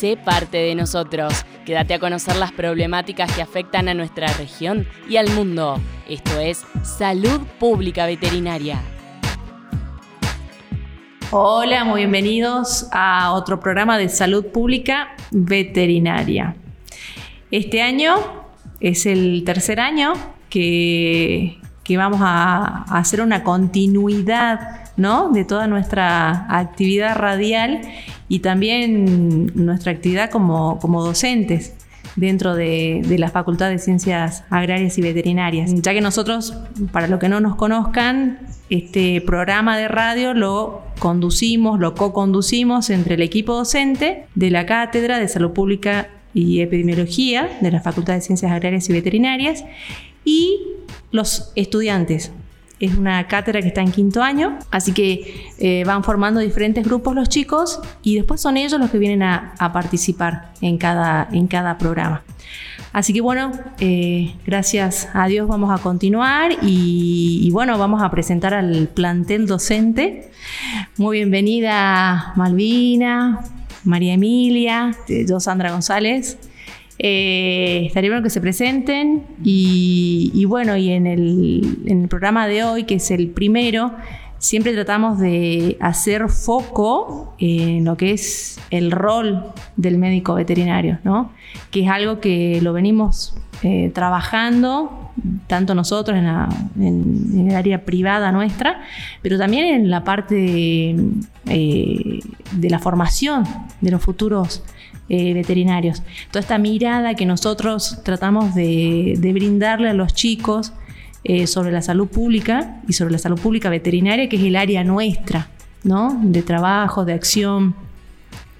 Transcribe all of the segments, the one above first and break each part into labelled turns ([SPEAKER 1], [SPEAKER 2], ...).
[SPEAKER 1] Sé parte de nosotros. Quédate a conocer las problemáticas que afectan a nuestra región y al mundo. Esto es Salud Pública Veterinaria.
[SPEAKER 2] Hola, muy bienvenidos a otro programa de Salud Pública Veterinaria. Este año es el tercer año que, vamos a, hacer una continuidad ¿no? de toda nuestra actividad radial y también nuestra actividad como, docentes dentro de, la Facultad de Ciencias Agrarias y Veterinarias. Ya que nosotros, para los que no nos conozcan, este programa de radio lo conducimos, lo co-conducimos entre el equipo docente de la Cátedra de Salud Pública y Epidemiología de la Facultad de Ciencias Agrarias y Veterinarias y los estudiantes es una cátedra que está en quinto año, así que eh, van formando diferentes grupos los chicos y después son ellos los que vienen a, participar en cada, en cada programa. Así que bueno, eh, gracias a Dios vamos a continuar y, bueno, vamos a presentar al plantel docente. Muy bienvenida Malvina, María Emilia, yo Sandra González. Eh, estaría bueno que se presenten y, bueno, y en el, programa de hoy, que es el primero, siempre tratamos de hacer foco en lo que es el rol del médico veterinario, ¿no? que es algo que lo venimos eh, trabajando, tanto nosotros en, el área privada nuestra, pero también en la parte eh, de la formación de los futuros eh, veterinarios. Toda esta mirada que nosotros tratamos de, brindarle a los chicos eh, sobre la salud pública y sobre la salud pública veterinaria, que es el área nuestra, ¿no? De trabajo, de acción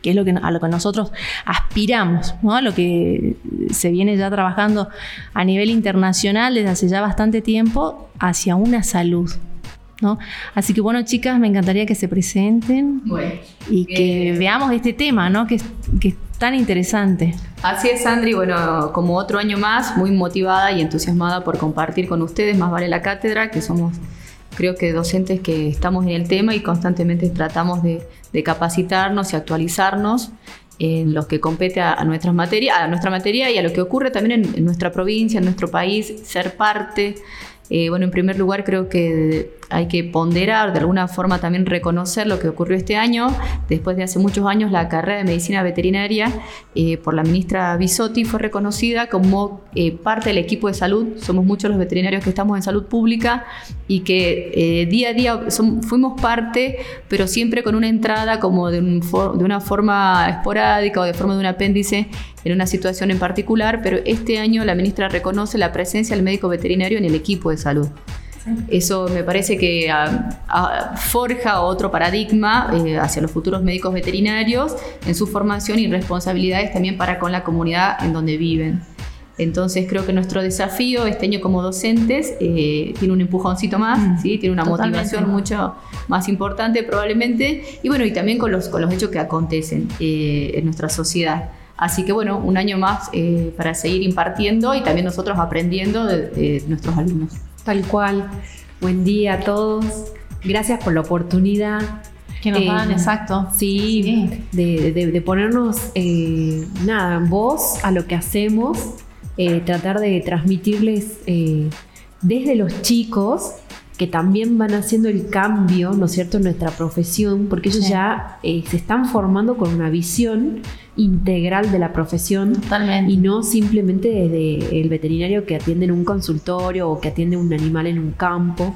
[SPEAKER 2] que es lo que, a lo que nosotros aspiramos, ¿no? a lo que se viene ya trabajando a nivel internacional desde hace ya bastante tiempo hacia una salud. ¿No? Así que bueno, chicas, me encantaría que se presenten y que veamos este tema, ¿no? que, que tan interesante.
[SPEAKER 3] Así es, Sandri. Bueno, como otro año más, muy motivada y entusiasmada por compartir con ustedes, más vale la cátedra, que somos, creo que docentes que estamos en el tema y constantemente tratamos de, capacitarnos y actualizarnos en lo que compete a, nuestra materia, a nuestra materia y a lo que ocurre también en, en nuestra provincia, en nuestro país, ser parte eh, bueno, en primer lugar creo que hay que ponderar, de alguna forma también reconocer lo que ocurrió este año. Después de hace muchos años, la carrera de medicina veterinaria eh, por la ministra Bisotti fue reconocida como eh, parte del equipo de salud. Somos muchos los veterinarios que estamos en salud pública y que día a día fuimos parte, pero siempre con una entrada como de una forma esporádica o de forma de un apéndice en una situación en particular, pero este año la ministra reconoce la presencia del médico veterinario en el equipo de salud. Eso me parece que ah, ah, forja otro paradigma eh, hacia los futuros médicos veterinarios en su formación y responsabilidades también para con la comunidad en donde viven. Entonces creo que nuestro desafío este año como docentes eh, tiene un empujoncito más, mm, ¿sí? tiene una motivación mucho más importante probablemente, y bueno, y también con los, con los hechos que acontecen eh, en nuestra sociedad. Así que bueno, un año más eh, para seguir impartiendo y también nosotros aprendiendo de, nuestros alumnos.
[SPEAKER 4] Tal cual. Buen día a todos. Gracias por la oportunidad.
[SPEAKER 2] Que nos dan, eh, exacto.
[SPEAKER 4] Sí, De, ponernos, eh, nada, voz a lo que hacemos, tratar de transmitirles desde los chicos que también van haciendo el cambio, ¿no es cierto?, en nuestra profesión, porque ellos ya se están formando con una visión integral de la profesión y no simplemente desde el veterinario que atiende en un consultorio o que atiende un animal en un campo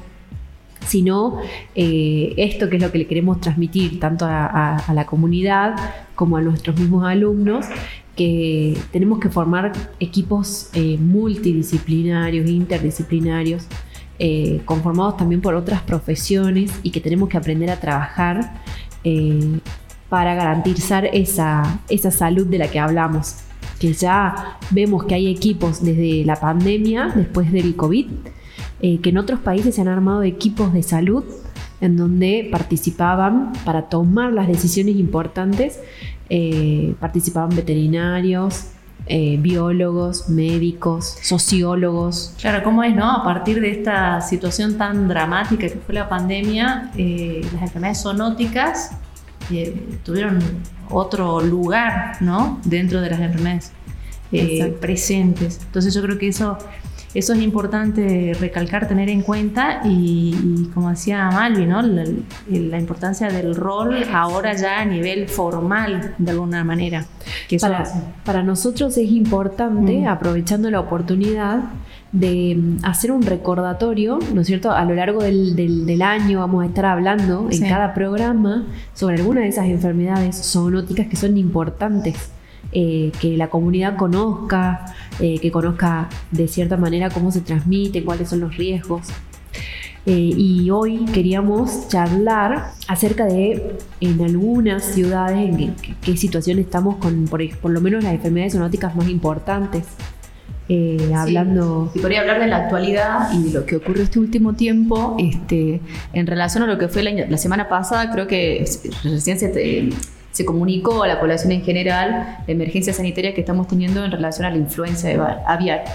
[SPEAKER 4] sino eh, esto que es lo que le queremos transmitir tanto a, la comunidad como a nuestros mismos alumnos, que tenemos que formar equipos eh, multidisciplinarios, interdisciplinarios, eh, conformados también por otras profesiones y que tenemos que aprender a trabajar para garantizar esa, esa salud de la que hablamos. Que ya vemos que hay equipos desde la pandemia, después del COVID, eh, que en otros países se han armado equipos de salud en donde participaban para tomar las decisiones importantes, eh, participaban veterinarios, eh, biólogos, médicos, sociólogos.
[SPEAKER 2] Claro, ¿cómo es, no? A partir de esta situación tan dramática que fue la pandemia, las enfermedades zoonóticas eh, tuvieron otro lugar, ¿no? Dentro de las enfermedades eh, presentes. Entonces yo creo que eso eso es importante recalcar, tener en cuenta y, como decía Malvi, ¿no? La, importancia del rol ahora ya a nivel formal, de alguna manera.
[SPEAKER 4] Que para, nosotros es importante, mm. aprovechando la oportunidad, de mm, hacer un recordatorio, ¿no es cierto? A lo largo del, año vamos a estar hablando en cada programa sobre algunas de esas enfermedades zoonóticas que son importantes eh, que la comunidad conozca, eh, que conozca de cierta manera cómo se transmite, cuáles son los riesgos. Eh, y hoy queríamos charlar acerca de en algunas ciudades en qué, situación estamos con por, lo menos las enfermedades zoonóticas más importantes. hablando.
[SPEAKER 3] Y podría hablar de la actualidad y de lo que ocurrió este último tiempo, este, en relación a lo que fue la, la semana pasada, creo que recién se, se comunicó a la población en general la emergencia sanitaria que estamos teniendo en relación a la influenza aviar.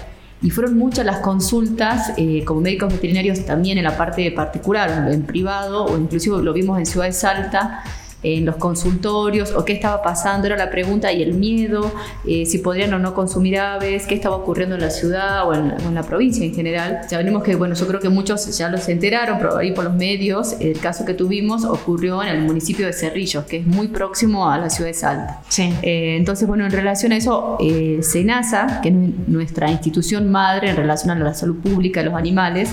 [SPEAKER 3] Y fueron muchas las consultas, eh, como médicos veterinarios también en la parte particular, en privado, o inclusive lo vimos en Ciudad de Salta, en los consultorios o qué estaba pasando, era la pregunta y el miedo, eh, si podrían o no consumir aves, qué estaba ocurriendo en la ciudad o en, la provincia en general. Ya venimos que, bueno, yo creo que muchos ya los enteraron, pero ahí por los medios, el caso que tuvimos ocurrió en el municipio de Cerrillos, que es muy próximo a la ciudad de Salta.
[SPEAKER 2] Sí.
[SPEAKER 3] Eh, entonces, bueno, en relación a eso, eh, SENASA, que es nuestra institución madre en relación a la salud pública de los animales,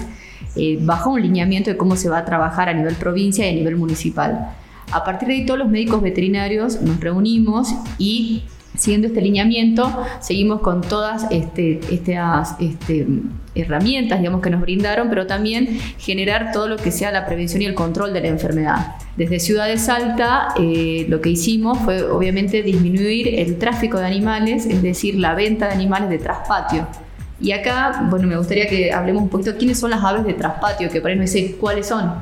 [SPEAKER 3] eh, bajó un lineamiento de cómo se va a trabajar a nivel provincia y a nivel municipal. A partir de ahí todos los médicos veterinarios nos reunimos y siguiendo este lineamiento, seguimos con todas este, estas este, herramientas digamos, que nos brindaron, pero también generar todo lo que sea la prevención y el control de la enfermedad. Desde Ciudad de Salta eh, lo que hicimos fue obviamente disminuir el tráfico de animales, es decir, la venta de animales de traspatio. Y acá, bueno, me gustaría que hablemos un poquito quiénes son las aves de traspatio, que por ahí no sé cuáles son.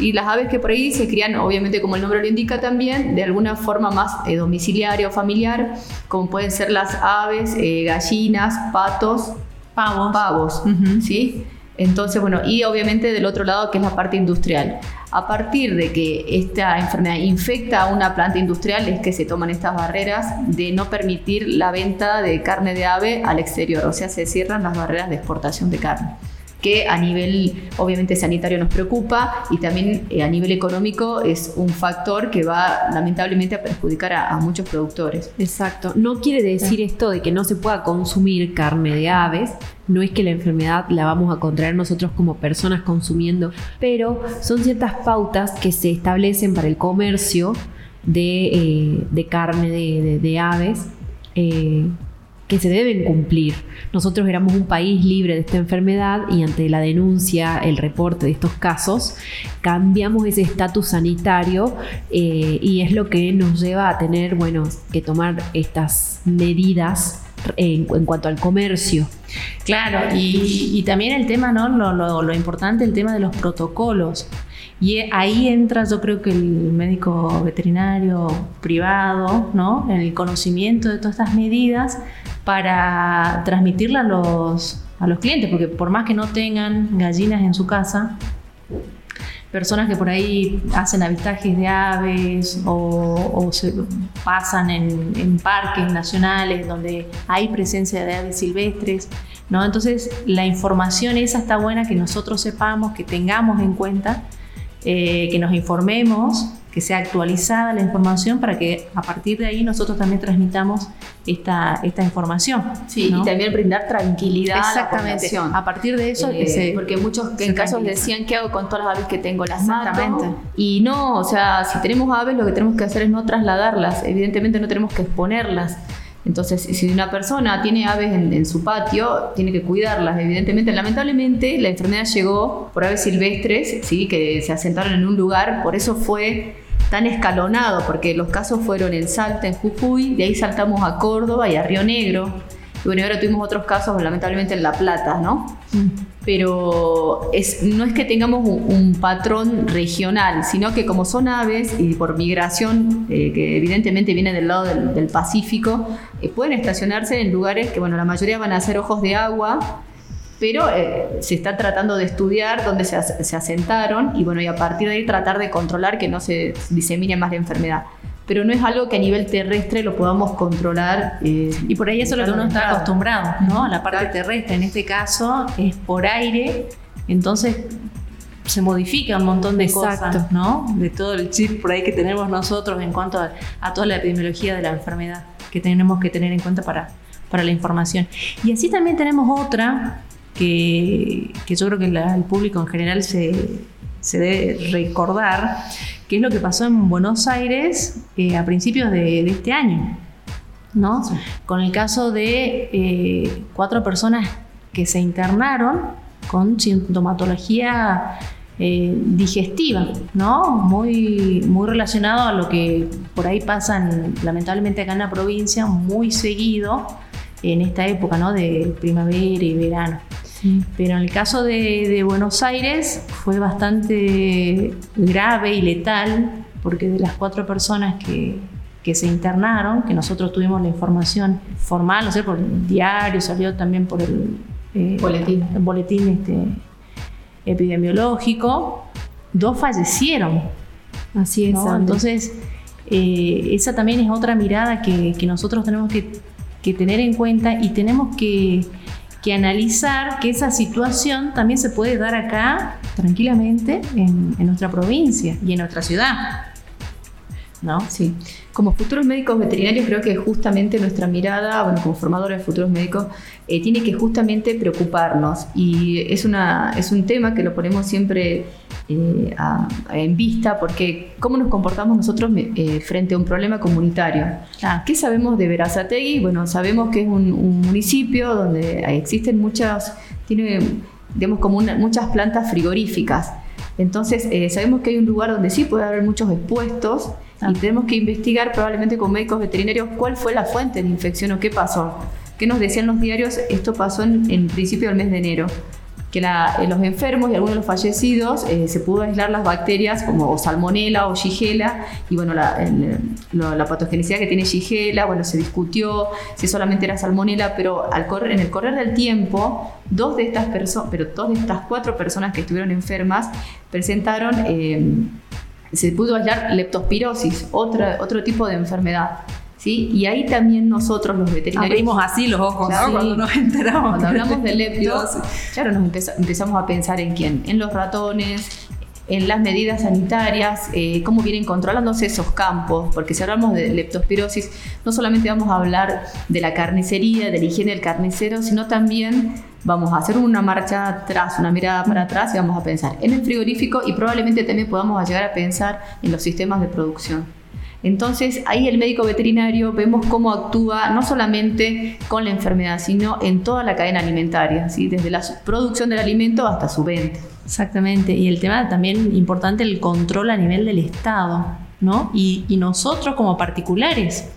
[SPEAKER 3] Y las aves que por ahí se crían, obviamente como el nombre lo indica también, de alguna forma más eh, domiciliaria o familiar, como pueden ser las aves, eh, gallinas, patos,
[SPEAKER 2] pavos.
[SPEAKER 3] Pavos, ¿sí? Entonces, bueno, y obviamente del otro lado que es la parte industrial. A partir de que esta enfermedad infecta a una planta industrial es que se toman estas barreras de no permitir la venta de carne de ave al exterior, o sea, se cierran las barreras de exportación de carne que a nivel obviamente sanitario nos preocupa y también eh, a nivel económico es un factor que va lamentablemente a perjudicar a, muchos productores.
[SPEAKER 4] Exacto. No quiere decir esto de que no se pueda consumir carne de aves, no es que la enfermedad la vamos a contraer nosotros como personas consumiendo, pero son ciertas pautas que se establecen para el comercio de, eh, carne de, aves. Eh, que se deben cumplir. Nosotros éramos un país libre de esta enfermedad y ante la denuncia, el reporte de estos casos, cambiamos ese estatus sanitario eh, y es lo que nos lleva a tener, bueno, que tomar estas medidas en, cuanto al comercio.
[SPEAKER 2] Claro, y, también el tema, ¿no? Lo, lo, importante, el tema de los protocolos. Y ahí entra, yo creo que el médico veterinario privado, ¿no? En el conocimiento de todas estas medidas para transmitirla a los, a los clientes, porque por más que no tengan gallinas en su casa, personas que por ahí hacen avistajes de aves o, se pasan en, parques nacionales donde hay presencia de aves silvestres, ¿no? Entonces la información esa está buena que nosotros sepamos, que tengamos en cuenta, eh, que nos informemos que sea actualizada la información para que a partir de ahí nosotros también transmitamos esta, esta información.
[SPEAKER 3] Sí, y también brindar tranquilidad
[SPEAKER 2] Exactamente.
[SPEAKER 3] a
[SPEAKER 2] la A partir de eso,
[SPEAKER 3] eh, porque muchos en casos decían, ¿qué hago con todas las aves que tengo? Las Exactamente. Y no, o sea, si tenemos aves, lo que tenemos que hacer es no trasladarlas. Evidentemente no tenemos que exponerlas. Entonces, si una persona tiene aves en, su patio, tiene que cuidarlas, evidentemente. Lamentablemente, la enfermedad llegó por aves silvestres, ¿sí? que se asentaron en un lugar, por eso fue tan escalonado, porque los casos fueron en Salta, en Jujuy, de ahí saltamos a Córdoba y a Río Negro. Y bueno, ahora tuvimos otros casos, lamentablemente, en La Plata, ¿no? Mm. Pero es, no es que tengamos un, patrón regional, sino que como son aves y por migración, eh, que evidentemente viene del lado del, Pacífico, eh, pueden estacionarse en lugares que, bueno, la mayoría van a ser ojos de agua, pero eh, se está tratando de estudiar dónde se, se asentaron y bueno, y a partir de ahí tratar de controlar que no se disemine más la enfermedad. Pero no es algo que a nivel terrestre lo podamos controlar. eh,
[SPEAKER 2] Y por ahí eso es lo que uno está acostumbrado, ¿no? A la parte terrestre. En este caso es por aire, entonces se modifica un montón de
[SPEAKER 4] Exacto.
[SPEAKER 2] cosas, ¿no? De todo el chip por ahí que tenemos nosotros en cuanto a, a toda la epidemiología de la enfermedad que tenemos que tener en cuenta para, para la información. Y así también tenemos otra que, que yo creo que la- el público en general se, se debe recordar, que es lo que pasó en Buenos Aires eh, a principios de, de este año. ¿no? Con el caso de eh, cuatro personas que se internaron con sintomatología eh, digestiva, ¿no? Muy, muy relacionado a lo que por ahí pasan lamentablemente acá en la provincia muy seguido en esta época, ¿no? De primavera y verano. Pero en el caso de, de Buenos Aires fue bastante grave y letal, porque de las cuatro personas que, que se internaron, que nosotros tuvimos la información formal, no sé, por el diario, salió también por el eh,
[SPEAKER 3] Boletín.
[SPEAKER 2] el boletín este, epidemiológico, dos fallecieron.
[SPEAKER 4] Así es.
[SPEAKER 2] Entonces, eh, esa también es otra mirada que, que nosotros tenemos que, que tener en cuenta y tenemos que, que analizar que esa situación también se puede dar acá tranquilamente en, nuestra provincia y en nuestra ciudad. ¿No?
[SPEAKER 3] Sí, como futuros médicos veterinarios creo que justamente nuestra mirada, bueno, como formadores de futuros médicos, eh, tiene que justamente preocuparnos y es, una, es un tema que lo ponemos siempre eh, a- en vista porque cómo nos comportamos nosotros eh, frente a un problema comunitario.
[SPEAKER 2] Claro.
[SPEAKER 3] ¿Qué sabemos de Verazategui? Bueno, sabemos que es un, un municipio donde existen muchas, tiene, digamos, como una- muchas plantas frigoríficas. Entonces, eh, sabemos que hay un lugar donde sí puede haber muchos expuestos
[SPEAKER 2] Ah.
[SPEAKER 3] y tenemos que investigar probablemente con médicos veterinarios cuál fue la fuente de infección o qué pasó. ¿Qué nos decían los diarios? Esto pasó en, en principio del mes de enero. Que la- en los enfermos y algunos de los fallecidos eh, se pudo aislar las bacterias como o salmonela o shigella y bueno, la, el- lo- la patogenicidad que tiene shigella, bueno, se discutió si solamente era salmonela, pero al correr, en el correr del tiempo, dos de estas personas, pero dos de estas cuatro personas que estuvieron enfermas presentaron, eh, se pudo hallar leptospirosis, otra, otro tipo de enfermedad. ¿Sí? Y ahí también nosotros los veterinarios...
[SPEAKER 2] Abrimos así los ojos,
[SPEAKER 3] Claro,
[SPEAKER 2] ¿no? Cuando nos enteramos.
[SPEAKER 3] Cuando hablamos de lepto,
[SPEAKER 2] Entonces,
[SPEAKER 3] claro, nos empeza- empezamos a pensar en quién, en los ratones, en las medidas sanitarias, eh, cómo vienen controlándose esos campos, porque si hablamos de leptospirosis, no solamente vamos a hablar de la carnicería, de la higiene del carnicero, sino también vamos a hacer una marcha atrás, una mirada para atrás y vamos a pensar en el frigorífico y probablemente también podamos llegar a pensar en los sistemas de producción. Entonces ahí el médico veterinario vemos cómo actúa no solamente con la enfermedad, sino en toda la cadena alimentaria, ¿sí? desde la producción del alimento hasta su venta.
[SPEAKER 2] Exactamente, y el tema también importante, el control a nivel del Estado, ¿no? Y, y nosotros como particulares,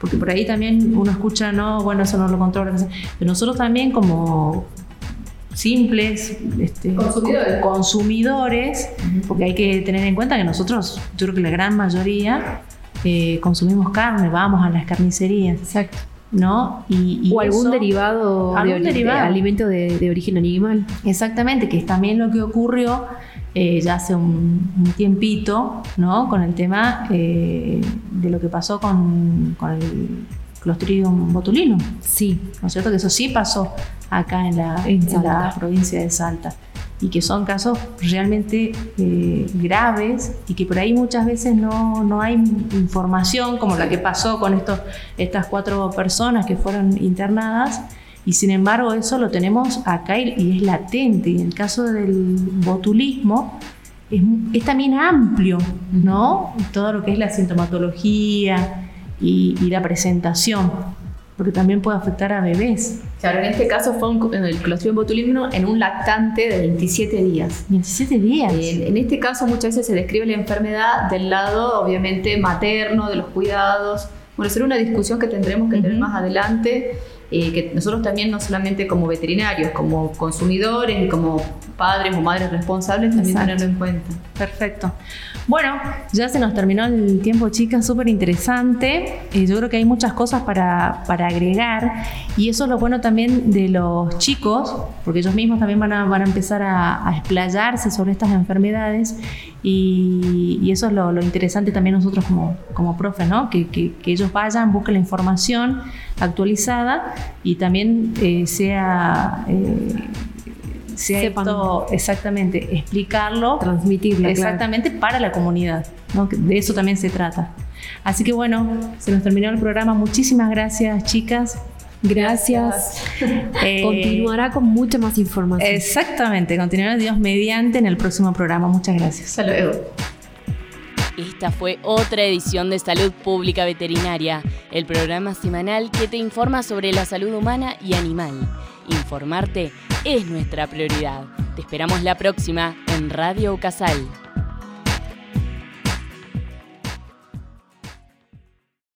[SPEAKER 2] porque por ahí también uno escucha, no, bueno, eso no lo controla, pero nosotros también como simples este,
[SPEAKER 3] Consumidores.
[SPEAKER 2] co- consumidores, porque hay que tener en cuenta que nosotros, yo creo que la gran mayoría eh, consumimos carne, vamos a las carnicerías,
[SPEAKER 4] Exacto.
[SPEAKER 2] ¿no? Y, y
[SPEAKER 4] o algún
[SPEAKER 2] eso-
[SPEAKER 4] derivado, de,
[SPEAKER 2] algún
[SPEAKER 4] de
[SPEAKER 2] derivado.
[SPEAKER 4] alimento de, de origen animal.
[SPEAKER 2] Exactamente, que es también lo que ocurrió eh, ya hace un, un tiempito, ¿no? Con el tema eh, de lo que pasó con, con el Clostridium botulinum,
[SPEAKER 4] Sí.
[SPEAKER 2] ¿no es cierto? Que eso sí pasó acá en la,
[SPEAKER 4] En
[SPEAKER 2] en la
[SPEAKER 4] Salta.
[SPEAKER 2] provincia de Salta y que son casos realmente eh, graves y que por ahí muchas veces no, no hay información como la que pasó con estos, estas cuatro personas que fueron internadas. Y sin embargo eso lo tenemos acá y, es latente. Y en el caso del botulismo es, es también amplio, ¿no? Todo lo que es la sintomatología y, y la presentación, porque también puede afectar a bebés.
[SPEAKER 3] Claro, en este caso fue un- el Clostridium botulinum en un lactante de 27 días.
[SPEAKER 2] 17 días.
[SPEAKER 3] En, en este caso muchas veces se describe la enfermedad del lado obviamente materno, de los cuidados. Bueno, será una discusión que tendremos que tener
[SPEAKER 2] Ujú.
[SPEAKER 3] más adelante, eh, que nosotros también no solamente como veterinarios, como consumidores y como padres o madres responsables también
[SPEAKER 2] Exacto.
[SPEAKER 3] tenerlo en cuenta.
[SPEAKER 2] Perfecto. Bueno, ya se nos terminó el tiempo, chicas, súper interesante. Eh, yo creo que hay muchas cosas para, para, agregar y eso es lo bueno también de los chicos, porque ellos mismos también van a, van a empezar a, a explayarse sobre estas enfermedades y, eso es lo, interesante también nosotros como, como profes, ¿no? Que, que, que, ellos vayan, busquen la información actualizada y también eh, sea... Eh, esto, exactamente, explicarlo,
[SPEAKER 4] transmitirlo.
[SPEAKER 2] Exactamente claro. para la comunidad. ¿no? De eso también se trata. Así que bueno, se nos terminó el programa. Muchísimas gracias, chicas.
[SPEAKER 4] Gracias. Eh, continuará con mucha más información.
[SPEAKER 2] Exactamente, continuará Dios mediante en el próximo programa. Muchas gracias.
[SPEAKER 3] Hasta luego.
[SPEAKER 1] Esta fue otra edición de Salud Pública Veterinaria, el programa semanal que te informa sobre la salud humana y animal. Informarte es nuestra prioridad. Te esperamos la próxima en Radio Casal.